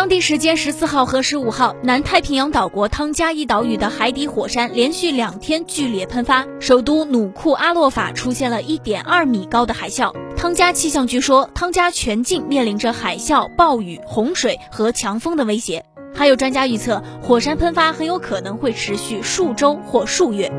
当地时间十四号和十五号，南太平洋岛国汤加一岛屿的海底火山连续两天剧烈喷发，首都努库阿洛法出现了一点二米高的海啸。汤加气象局说，汤加全境面临着海啸、暴雨、洪水和强风的威胁。还有专家预测，火山喷发很有可能会持续数周或数月。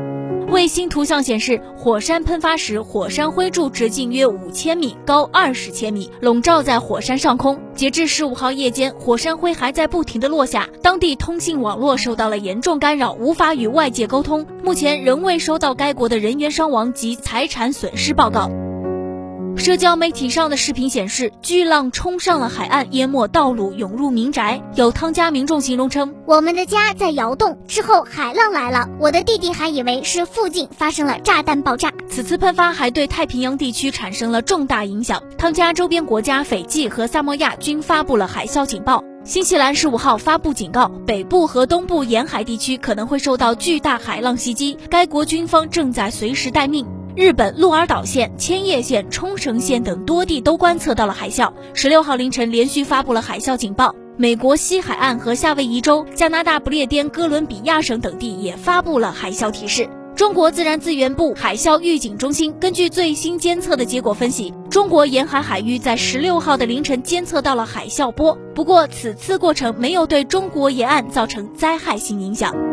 卫星图像显示，火山喷发时，火山灰柱直径约五千米，高二十千米，笼罩在火山上空。截至十五号夜间，火山灰还在不停的落下，当地通信网络受到了严重干扰，无法与外界沟通。目前仍未收到该国的人员伤亡及财产损失报告。社交媒体上的视频显示，巨浪冲上了海岸，淹没道路，涌入民宅。有汤加民众形容称：“我们的家在摇动，之后海浪来了，我的弟弟还以为是附近发生了炸弹爆炸。”此次喷发还对太平洋地区产生了重大影响。汤加周边国家斐济和萨摩亚均发布了海啸警报。新西兰十五号发布警告，北部和东部沿海地区可能会受到巨大海浪袭击，该国军方正在随时待命。日本鹿儿岛县、千叶县、冲绳县等多地都观测到了海啸。十六号凌晨连续发布了海啸警报。美国西海岸和夏威夷州、加拿大不列颠哥伦比亚省等地也发布了海啸提示。中国自然资源部海啸预警中心根据最新监测的结果分析，中国沿海海域在十六号的凌晨监测到了海啸波，不过此次过程没有对中国沿岸造成灾害性影响。